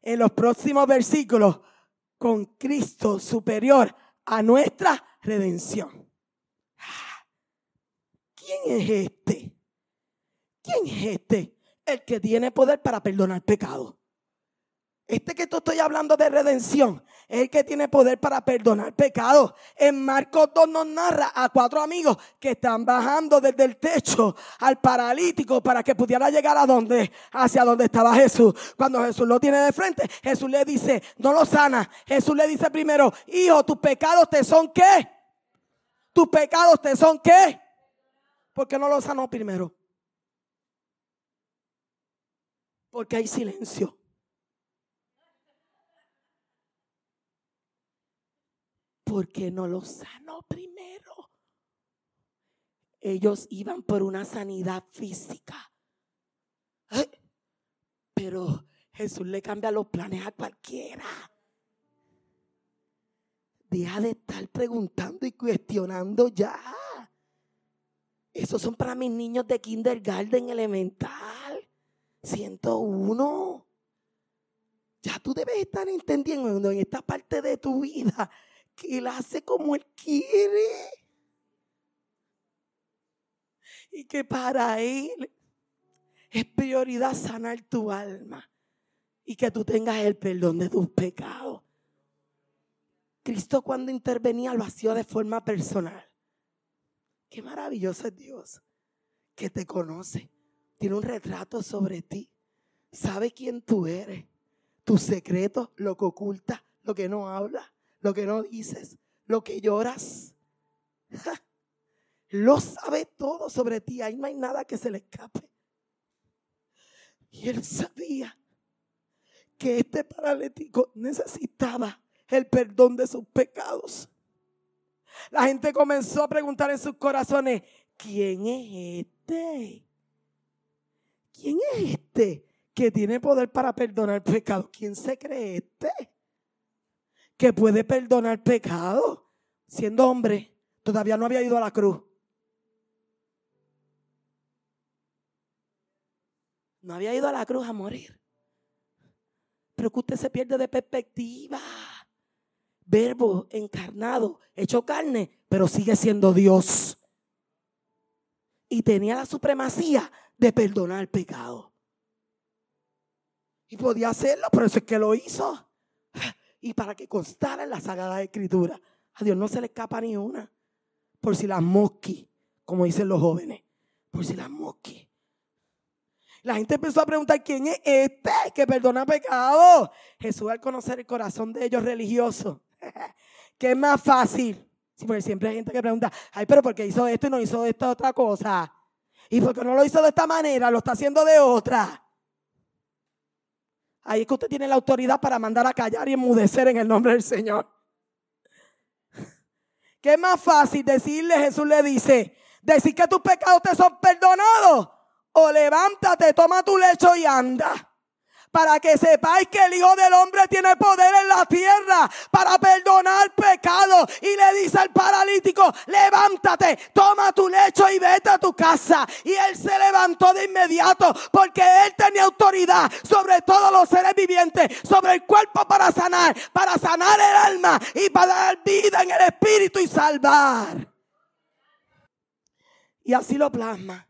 en los próximos versículos con Cristo superior a nuestra redención. ¿Quién es este? ¿Quién es este? El que tiene poder para perdonar pecado. Este que estoy hablando de redención el que tiene poder para perdonar pecados. En Marcos 2 nos narra a cuatro amigos que están bajando desde el techo al paralítico para que pudiera llegar a donde, hacia donde estaba Jesús. Cuando Jesús lo tiene de frente, Jesús le dice, no lo sana. Jesús le dice primero, hijo, tus pecados te son qué? Tus pecados te son qué? ¿Por no lo sanó primero? Porque hay silencio. Porque no lo sanó primero. Ellos iban por una sanidad física. Pero Jesús le cambia los planes a cualquiera. Deja de estar preguntando y cuestionando ya. Esos son para mis niños de kindergarten elemental. 101. Ya tú debes estar entendiendo en esta parte de tu vida Él hace como Él quiere. Y que para Él es prioridad sanar tu alma y que tú tengas el perdón de tus pecados. Cristo cuando intervenía lo hacía de forma personal. Qué maravilloso es Dios que te conoce. Tiene un retrato sobre ti. Sabe quién tú eres. Tus secretos, lo que oculta, lo que no habla lo que no dices, lo que lloras. Lo sabe todo sobre ti. Ahí no hay nada que se le escape. Y él sabía que este paralítico necesitaba el perdón de sus pecados. La gente comenzó a preguntar en sus corazones, ¿quién es este? ¿Quién es este que tiene poder para perdonar pecados? ¿Quién se cree este? Que puede perdonar pecado. Siendo hombre, todavía no había ido a la cruz. No había ido a la cruz a morir. Pero que usted se pierde de perspectiva. Verbo encarnado, hecho carne, pero sigue siendo Dios. Y tenía la supremacía de perdonar pecado. Y podía hacerlo, por eso es que lo hizo y para que constara en la Sagrada Escritura. A Dios no se le escapa ni una. Por si las mosqui, como dicen los jóvenes. Por si las mosqui. La gente empezó a preguntar quién es este que perdona pecado. Jesús al conocer el corazón de ellos religiosos. ¿Qué es más fácil? Porque siempre hay gente que pregunta, ay, pero ¿por qué hizo esto y no hizo esta otra cosa? Y porque no lo hizo de esta manera, lo está haciendo de otra. Ahí es que usted tiene la autoridad para mandar a callar y enmudecer en el nombre del Señor. ¿Qué más fácil decirle? Jesús le dice, decir que tus pecados te son perdonados o levántate, toma tu lecho y anda para que sepáis que el Hijo del Hombre tiene poder en la tierra para perdonar pecados. Y le dice al paralítico, levántate, toma tu lecho y vete a tu casa. Y él se levantó de inmediato porque él tenía autoridad sobre todos los seres vivientes, sobre el cuerpo para sanar, para sanar el alma y para dar vida en el espíritu y salvar. Y así lo plasma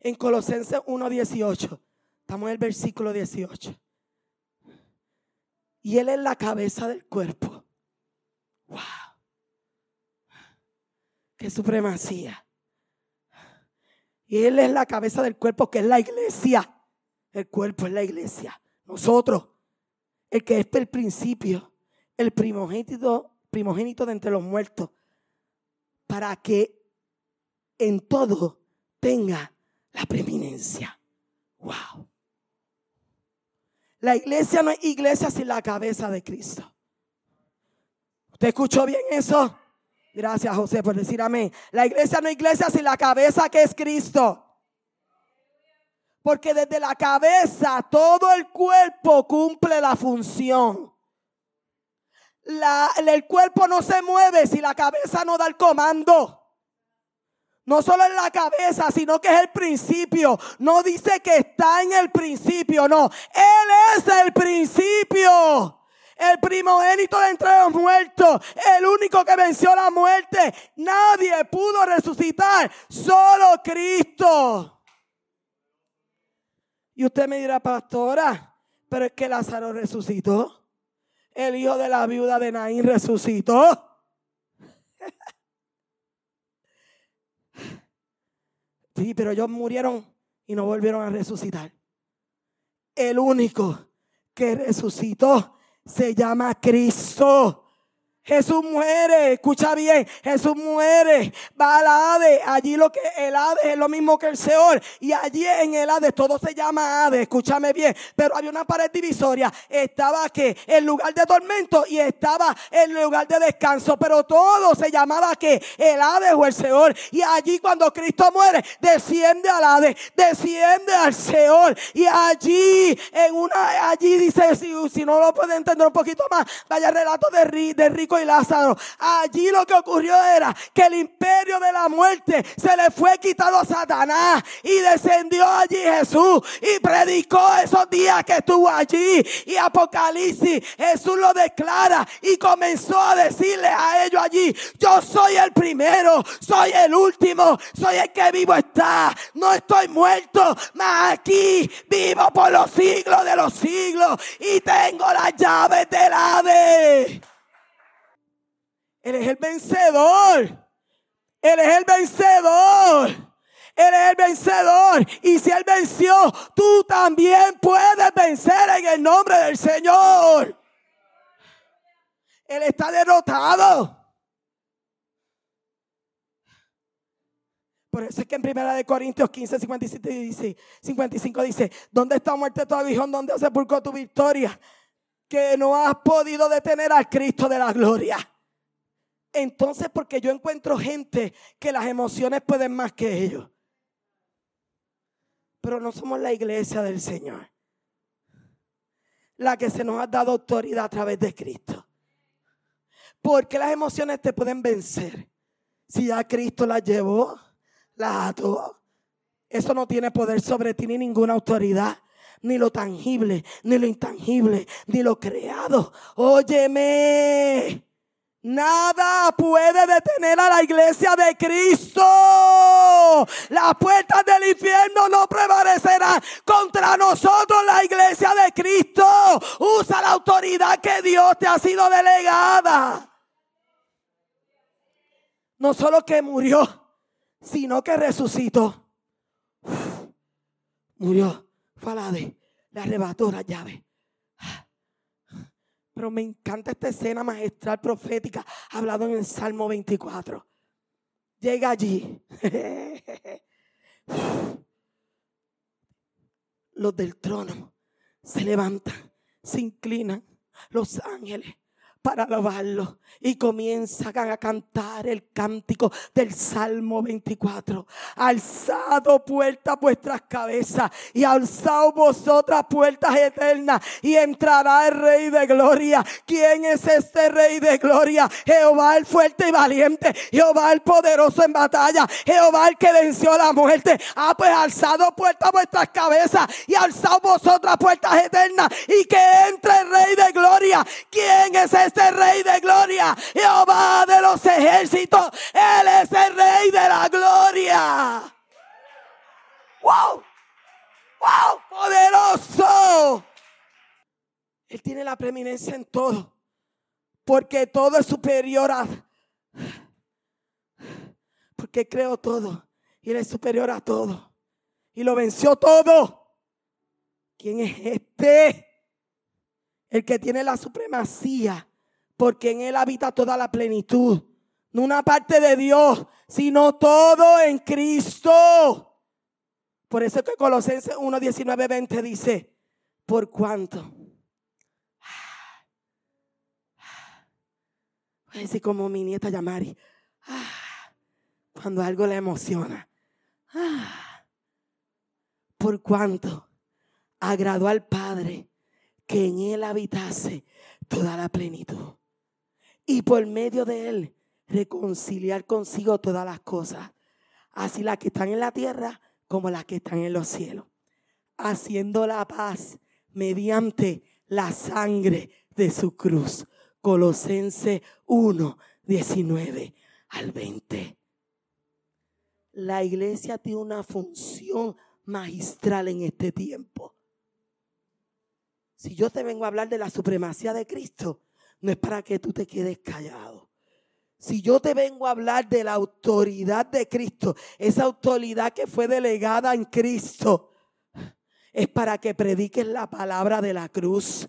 en Colosenses 1.18. Estamos en el versículo 18. Y Él es la cabeza del cuerpo. ¡Wow! ¡Qué supremacía! Y Él es la cabeza del cuerpo que es la iglesia. El cuerpo es la iglesia. Nosotros. El que es el principio. El primogénito, primogénito de entre los muertos. Para que en todo tenga la preeminencia. ¡Wow! La iglesia no es iglesia sin la cabeza de Cristo. ¿Usted escuchó bien eso? Gracias, José, por decir amén. La iglesia no es iglesia sin la cabeza que es Cristo. Porque desde la cabeza todo el cuerpo cumple la función. el cuerpo no se mueve si la cabeza no da el comando. No solo en la cabeza, sino que es el principio. No dice que está en el principio, no. Él es el principio. El primogénito de entre los muertos. El único que venció la muerte. Nadie pudo resucitar. Solo Cristo. Y usted me dirá, pastora, pero es que Lázaro resucitó. El hijo de la viuda de Naín resucitó. Sí, pero ellos murieron y no volvieron a resucitar. El único que resucitó se llama Cristo. Jesús muere, escucha bien, Jesús muere, va al Hades, allí lo que el Hades es lo mismo que el Seol, y allí en el Hades todo se llama Hades, escúchame bien, pero había una pared divisoria, estaba que el lugar de tormento y estaba el lugar de descanso, pero todo se llamaba que el Hades o el Seol, y allí cuando Cristo muere, desciende al Hades, desciende al Seol, y allí en una, allí dice, si, si no lo puede entender un poquito más, vaya relato de, de rico y Lázaro. Allí lo que ocurrió era que el imperio de la muerte se le fue quitado a Satanás y descendió allí Jesús y predicó esos días que estuvo allí. Y Apocalipsis, Jesús lo declara y comenzó a decirle a ellos allí, yo soy el primero, soy el último, soy el que vivo está, no estoy muerto, mas aquí vivo por los siglos de los siglos y tengo las llaves del ave. Él es el vencedor. Él es el vencedor. Él es el vencedor. Y si Él venció, tú también puedes vencer en el nombre del Señor. Él está derrotado. Por eso es que en primera de Corintios 15, 57 dice, 55 dice, ¿dónde está muerte tu aguijón? ¿Dónde sepulcó tu victoria? Que no has podido detener al Cristo de la gloria. Entonces, porque yo encuentro gente que las emociones pueden más que ellos. Pero no somos la iglesia del Señor. La que se nos ha dado autoridad a través de Cristo. Porque las emociones te pueden vencer. Si ya Cristo las llevó, las ató. Eso no tiene poder sobre ti ni ninguna autoridad ni lo tangible, ni lo intangible, ni lo creado. Óyeme. Nada puede detener a la iglesia de Cristo. Las puertas del infierno no prevalecerán contra nosotros, la iglesia de Cristo. Usa la autoridad que Dios te ha sido delegada. No solo que murió, sino que resucitó. murió. Falade, le arrebató la llave. Pero me encanta esta escena magistral profética hablado en el Salmo 24. Llega allí. Los del trono se levantan, se inclinan. Los ángeles para alabarlo. Y comienzan a cantar el cántico del Salmo 24. Alzado puertas vuestras cabezas y alzado vosotras puertas eternas y entrará el Rey de Gloria. ¿Quién es este Rey de Gloria? Jehová el fuerte y valiente. Jehová el poderoso en batalla. Jehová el que venció la muerte. Ah, pues alzado puertas vuestras cabezas y alzado vosotras puertas eternas y que entre el Rey de Gloria. ¿Quién es este Rey de Gloria? Jehová de los ejércitos. Él es el Rey de la Gloria. ¡Wow! ¡Wow! ¡Poderoso! Él tiene la preeminencia en todo. Porque todo es superior a... Porque creó todo. Y Él es superior a todo. Y lo venció todo. ¿Quién es este? El que tiene la supremacía. Porque en Él habita toda la plenitud. No una parte de Dios, sino todo en Cristo. Por eso que Colosenses 1, 19, 20 dice, por cuanto. Voy a decir como mi nieta Yamari. Cuando algo le emociona. Por cuanto agradó al Padre que en Él habitase toda la plenitud. Y por medio de Él reconciliar consigo todas las cosas. Así las que están en la tierra como las que están en los cielos, haciendo la paz mediante la sangre de su cruz. Colosense 1, 19 al 20. La iglesia tiene una función magistral en este tiempo. Si yo te vengo a hablar de la supremacía de Cristo, no es para que tú te quedes callado. Si yo te vengo a hablar de la autoridad de Cristo, esa autoridad que fue delegada en Cristo, es para que prediques la palabra de la cruz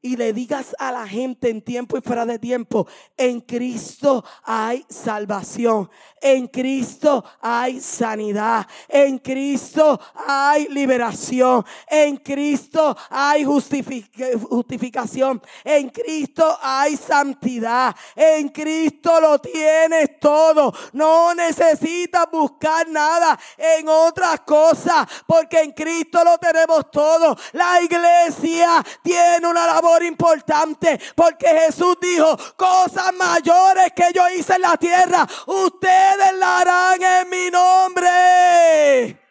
y le digas a la gente en tiempo y fuera de tiempo, en Cristo hay salvación, en Cristo hay sanidad, en Cristo hay liberación, en Cristo hay justificación, en Cristo hay santidad, en Cristo lo tienes todo, no necesitas buscar nada en otras cosas, porque en Cristo lo tenemos todo. La iglesia tiene una labor importante porque Jesús dijo, cosas mayores que yo hice en la tierra, ustedes la harán en mi nombre.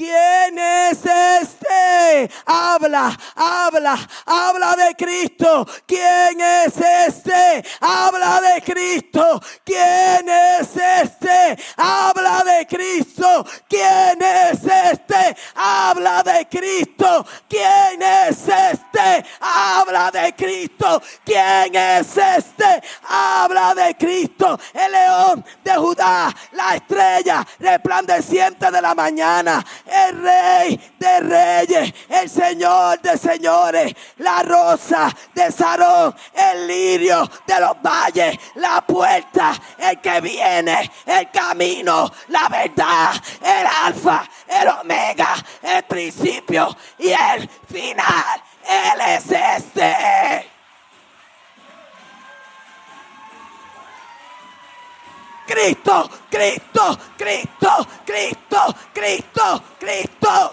¿Quién es este? Habla, habla, habla de Cristo. ¿Quién es este? Habla de Cristo. ¿Quién es este? Habla de Cristo. ¿Quién es este? Habla de Cristo. ¿Quién es este? Habla de Cristo. ¿Quién es este? Habla de Cristo. El león de Judá, la estrella resplandeciente de la mañana el rey de reyes, el señor de señores, la rosa de Sarón, el lirio de los valles, la puerta, el que viene, el camino, la verdad, el alfa, el omega, el principio y el final. Él es este. Cristo, Cristo, Cristo, Cristo, Cristo, Cristo.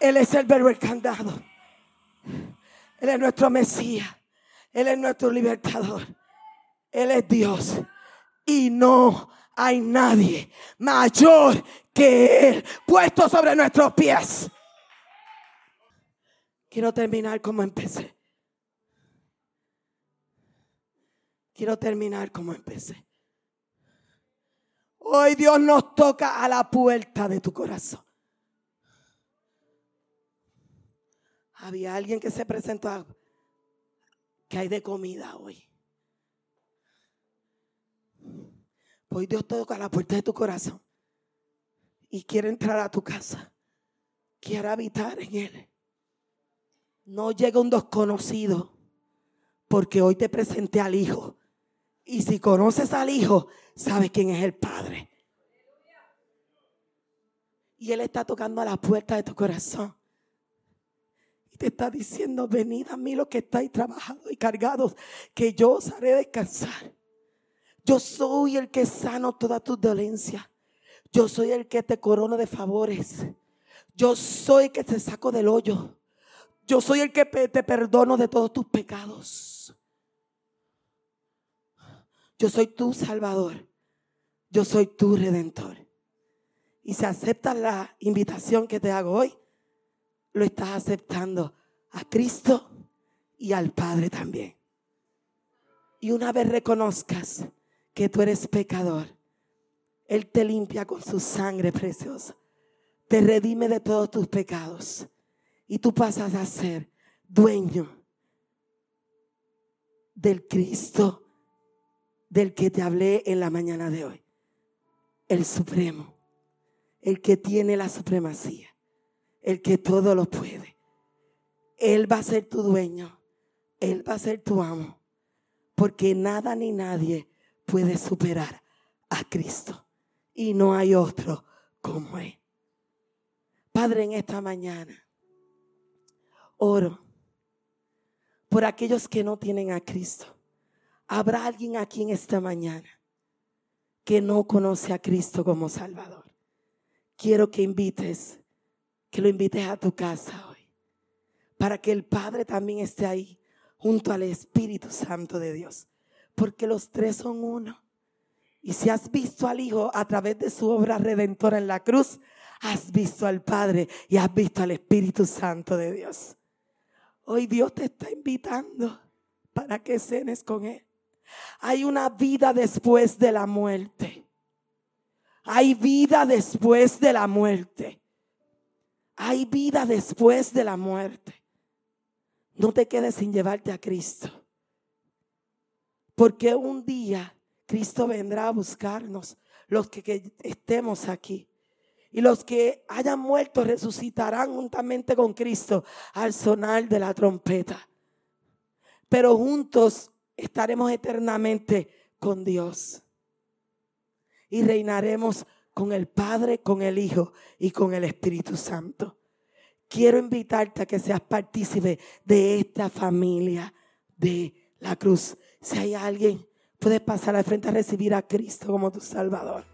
Él es el verbo. Él es nuestro Mesías. Él es nuestro libertador. Él es Dios. Y no hay nadie mayor que Él puesto sobre nuestros pies. Quiero terminar como empecé. Quiero terminar como empecé. Hoy Dios nos toca a la puerta de tu corazón. Había alguien que se presentó a, que hay de comida hoy. Hoy Dios toca a la puerta de tu corazón y quiere entrar a tu casa. Quiere habitar en él. No llega un desconocido, porque hoy te presenté al Hijo. Y si conoces al Hijo, sabes quién es el Padre. Y Él está tocando a la puerta de tu corazón. Y te está diciendo, venid a mí los que estáis trabajados y cargados, que yo os haré descansar. Yo soy el que sano toda tu dolencia. Yo soy el que te corono de favores. Yo soy el que te saco del hoyo. Yo soy el que te perdono de todos tus pecados. Yo soy tu Salvador. Yo soy tu Redentor. Y si aceptas la invitación que te hago hoy, lo estás aceptando a Cristo y al Padre también. Y una vez reconozcas que tú eres pecador, Él te limpia con su sangre preciosa, te redime de todos tus pecados y tú pasas a ser dueño del Cristo del que te hablé en la mañana de hoy, el Supremo, el que tiene la supremacía el que todo lo puede. Él va a ser tu dueño. Él va a ser tu amo. Porque nada ni nadie puede superar a Cristo. Y no hay otro como Él. Padre, en esta mañana, por aquellos que no tienen a Cristo. Habrá alguien aquí en esta mañana que no conoce a Cristo como Salvador. Quiero que invites que lo invites a tu casa hoy. Para que el Padre también esté ahí junto al Espíritu Santo de Dios. Porque los tres son uno. Y si has visto al Hijo a través de su obra redentora en la cruz, has visto al Padre y has visto al Espíritu Santo de Dios. Hoy Dios te está invitando para que cenes con Él. Hay una vida después de la muerte. Hay vida después de la muerte. Hay vida después de la muerte. No te quedes sin llevarte a Cristo. Porque un día Cristo vendrá a buscarnos, los que, estemos aquí. Y los que hayan muerto resucitarán juntamente con Cristo al sonar de la trompeta. Pero juntos estaremos eternamente con Dios. Y reinaremos con el Padre, con el Hijo y con el Espíritu Santo. Quiero invitarte a que seas partícipe de esta familia de la cruz. Si hay alguien, puedes pasar al frente a recibir a Cristo como tu Salvador.